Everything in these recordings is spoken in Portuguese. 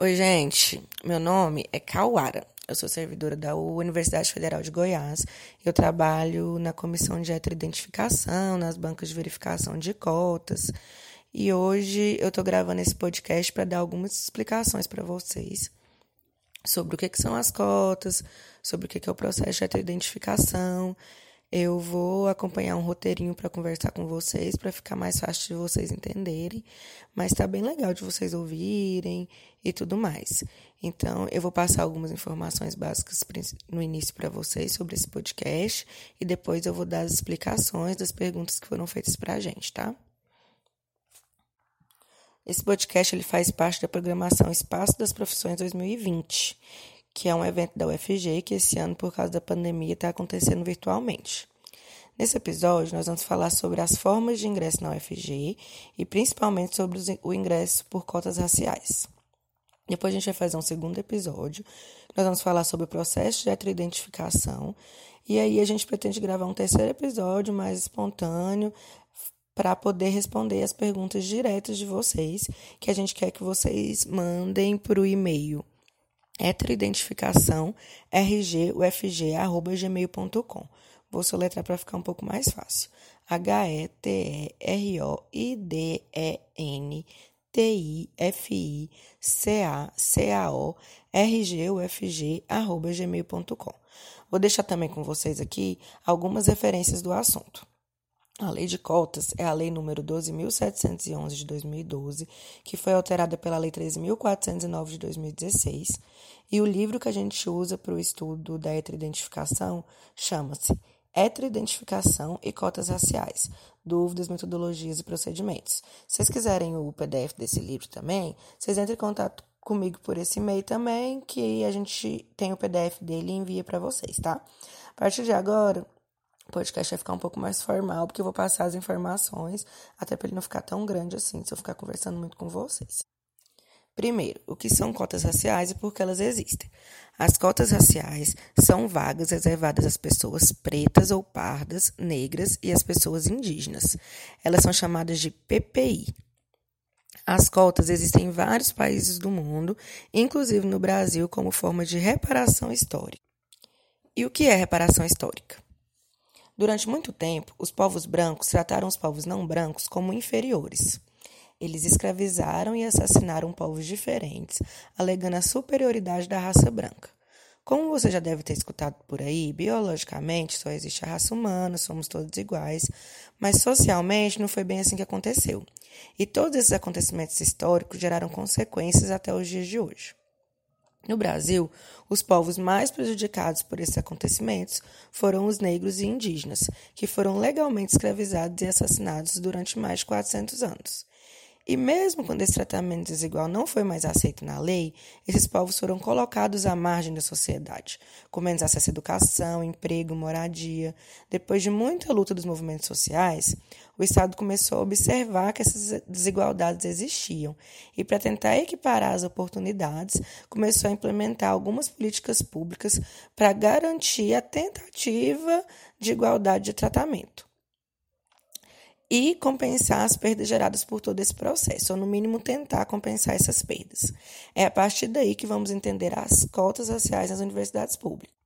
Oi, gente. Meu nome é Cauara. Eu sou servidora da Universidade Federal de Goiás. Eu trabalho na comissão de heteroidentificação, nas bancas de verificação de cotas. E hoje eu estou gravando esse podcast para dar algumas explicações para vocês sobre o que, que, são as cotas, sobre o que, que é o processo de heteroidentificação eu vou acompanhar um roteirinho para conversar com vocês, para ficar mais fácil de vocês entenderem, mas está bem legal de vocês ouvirem e tudo mais. Então, eu vou passar algumas informações básicas no início para vocês sobre esse podcast e depois eu vou dar as explicações das perguntas que foram feitas para a gente, tá? Esse podcast ele faz parte da programação Espaço das Profissões 2020 que é um evento da UFG que esse ano, por causa da pandemia, está acontecendo virtualmente. Nesse episódio, nós vamos falar sobre as formas de ingresso na UFG e principalmente sobre o ingresso por cotas raciais. Depois a gente vai fazer um segundo episódio, nós vamos falar sobre o processo de heteroidentificação e aí a gente pretende gravar um terceiro episódio mais espontâneo para poder responder as perguntas diretas de vocês, que a gente quer que vocês mandem para o e-mail heteroidentificação rgufg.gmail.com. Vou soletrar para ficar um pouco mais fácil. H-E-T-E-R-O-I-D-E-N T-I-F-I-C-A-C-A-O rgufg.gmail.com. Vou deixar também com vocês aqui algumas referências do assunto. A Lei de Cotas é a Lei número 12.711 de 2012, que foi alterada pela Lei 13.409 de 2016, e o livro que a gente usa para o estudo da heteroidentificação chama-se Heteroidentificação e Cotas Raciais, Dúvidas, Metodologias e Procedimentos. Se vocês quiserem o PDF desse livro também, vocês entrem em contato comigo por esse e-mail também, que a gente tem o PDF dele e envia para vocês, tá? A partir de agora, o podcast vai ficar um pouco mais formal, porque eu vou passar as informações, até para ele não ficar tão grande assim, se eu ficar conversando muito com vocês. Primeiro, o que são cotas raciais e por que elas existem? As cotas raciais são vagas reservadas às pessoas pretas ou pardas, negras e às pessoas indígenas. Elas são chamadas de PPI. As cotas existem em vários países do mundo, inclusive no Brasil, como forma de reparação histórica. E o que é reparação histórica? Durante muito tempo, os povos brancos trataram os povos não brancos como inferiores. Eles escravizaram e assassinaram povos diferentes, alegando a superioridade da raça branca. Como você já deve ter escutado por aí, biologicamente só existe a raça humana, somos todos iguais, mas socialmente não foi bem assim que aconteceu. E todos esses acontecimentos históricos geraram consequências até os dias de hoje. No Brasil, os povos mais prejudicados por esses acontecimentos foram os negros e indígenas, que foram legalmente escravizados e assassinados durante mais de 400 anos. E mesmo quando esse tratamento desigual não foi mais aceito na lei, esses povos foram colocados à margem da sociedade, com menos acesso à educação, emprego, moradia. Depois de muita luta dos movimentos sociais, o Estado começou a observar que essas desigualdades existiam e, para tentar equiparar as oportunidades, começou a implementar algumas políticas públicas para garantir a tentativa de igualdade de tratamento e compensar as perdas geradas por todo esse processo, ou no mínimo tentar compensar essas perdas. É a partir daí que vamos entender as cotas raciais nas universidades públicas.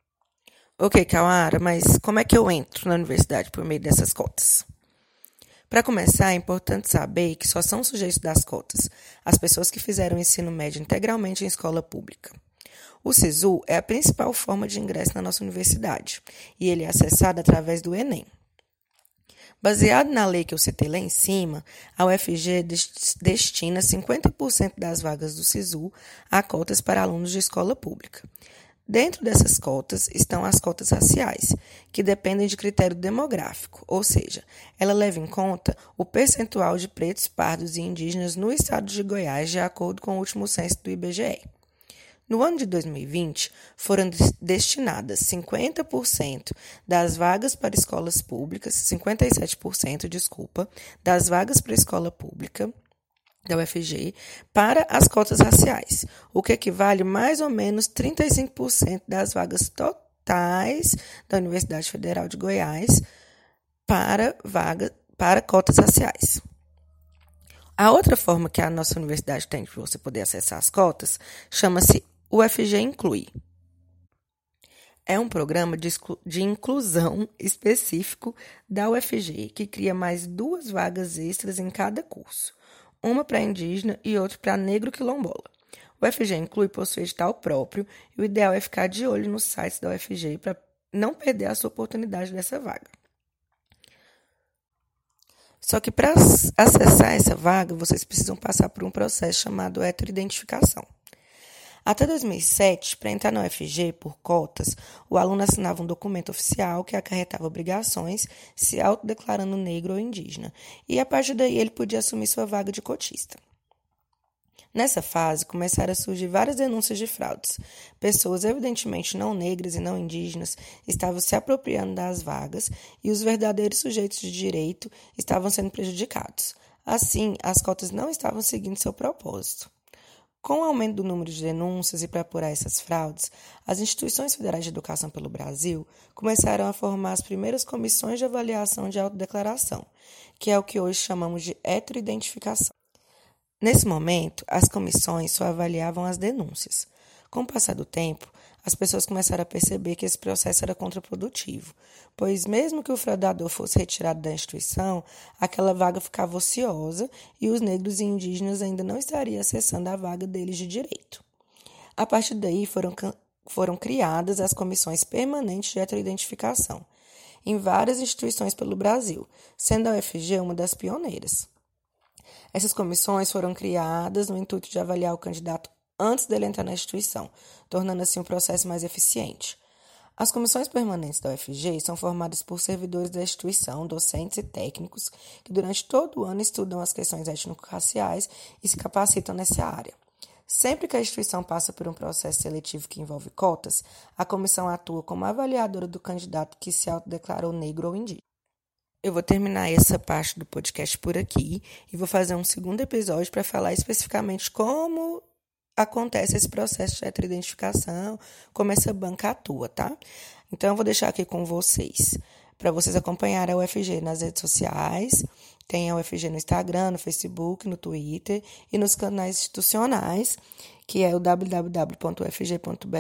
Ok, Kawara, mas como é que eu entro na universidade por meio dessas cotas? Para começar, é importante saber que só são sujeitos das cotas as pessoas que fizeram o ensino médio integralmente em escola pública. O SISU é a principal forma de ingresso na nossa universidade e ele é acessado através do Enem. Baseado na lei que eu citei lá em cima, a UFG destina 50% das vagas do SISU a cotas para alunos de escola pública. Dentro dessas cotas estão as cotas raciais, que dependem de critério demográfico, ou seja, ela leva em conta o percentual de pretos, pardos e indígenas no estado de Goiás, de acordo com o último censo do IBGE. No ano de 2020, foram destinadas 50% das vagas para escolas públicas, 57%, desculpa, das vagas para escola pública da UFG para as cotas raciais, o que equivale mais ou menos 35% das vagas totais da Universidade Federal de Goiás para vaga para cotas raciais. A outra forma que a nossa universidade tem de você poder acessar as cotas chama-se UFG Inclui. É um programa de, de inclusão específico da UFG que cria mais duas vagas extras em cada curso, uma para indígena e outra para negro quilombola. O UFG Inclui possui edital próprio e o ideal é ficar de olho nos sites da UFG para não perder a sua oportunidade dessa vaga. Só que para acessar essa vaga, vocês precisam passar por um processo chamado heteroidentificação. Até 2007, para entrar na UFG por cotas, o aluno assinava um documento oficial que acarretava obrigações, se autodeclarando negro ou indígena, e a partir daí ele podia assumir sua vaga de cotista. Nessa fase, começaram a surgir várias denúncias de fraudes. Pessoas evidentemente não negras e não indígenas estavam se apropriando das vagas e os verdadeiros sujeitos de direito estavam sendo prejudicados. Assim, as cotas não estavam seguindo seu propósito. Com o aumento do número de denúncias e para apurar essas fraudes, as instituições federais de educação pelo Brasil começaram a formar as primeiras comissões de avaliação de autodeclaração, que é o que hoje chamamos de heteroidentificação. Nesse momento, as comissões só avaliavam as denúncias. Com o passar do tempo, as pessoas começaram a perceber que esse processo era contraprodutivo, pois, mesmo que o fraudador fosse retirado da instituição, aquela vaga ficava ociosa e os negros e indígenas ainda não estariam acessando a vaga deles de direito. A partir daí foram, foram criadas as comissões permanentes de heteroidentificação, em várias instituições pelo Brasil, sendo a UFG uma das pioneiras. Essas comissões foram criadas no intuito de avaliar o candidato antes dele entrar na instituição, tornando assim o processo mais eficiente. As comissões permanentes da UFG são formadas por servidores da instituição, docentes e técnicos, que durante todo o ano estudam as questões étnico-raciais e se capacitam nessa área. Sempre que a instituição passa por um processo seletivo que envolve cotas, a comissão atua como avaliadora do candidato que se autodeclarou negro ou indígena. Eu vou terminar essa parte do podcast por aqui e vou fazer um segundo episódio para falar especificamente como acontece esse processo de heteroidentificação, como essa banca atua, tá? Então, eu vou deixar aqui com vocês, para vocês acompanharem a UFG nas redes sociais. Tem a UFG no Instagram, no Facebook, no Twitter e nos canais institucionais, que é o www.ufg.br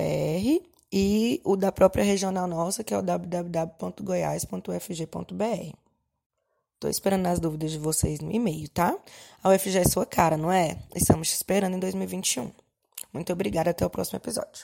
e o da própria regional nossa, que é o www.goiás.ufg.br. Estou esperando as dúvidas de vocês no e-mail, tá? A UFG é sua cara, não é? Estamos te esperando em 2021. Muito obrigada, até o próximo episódio.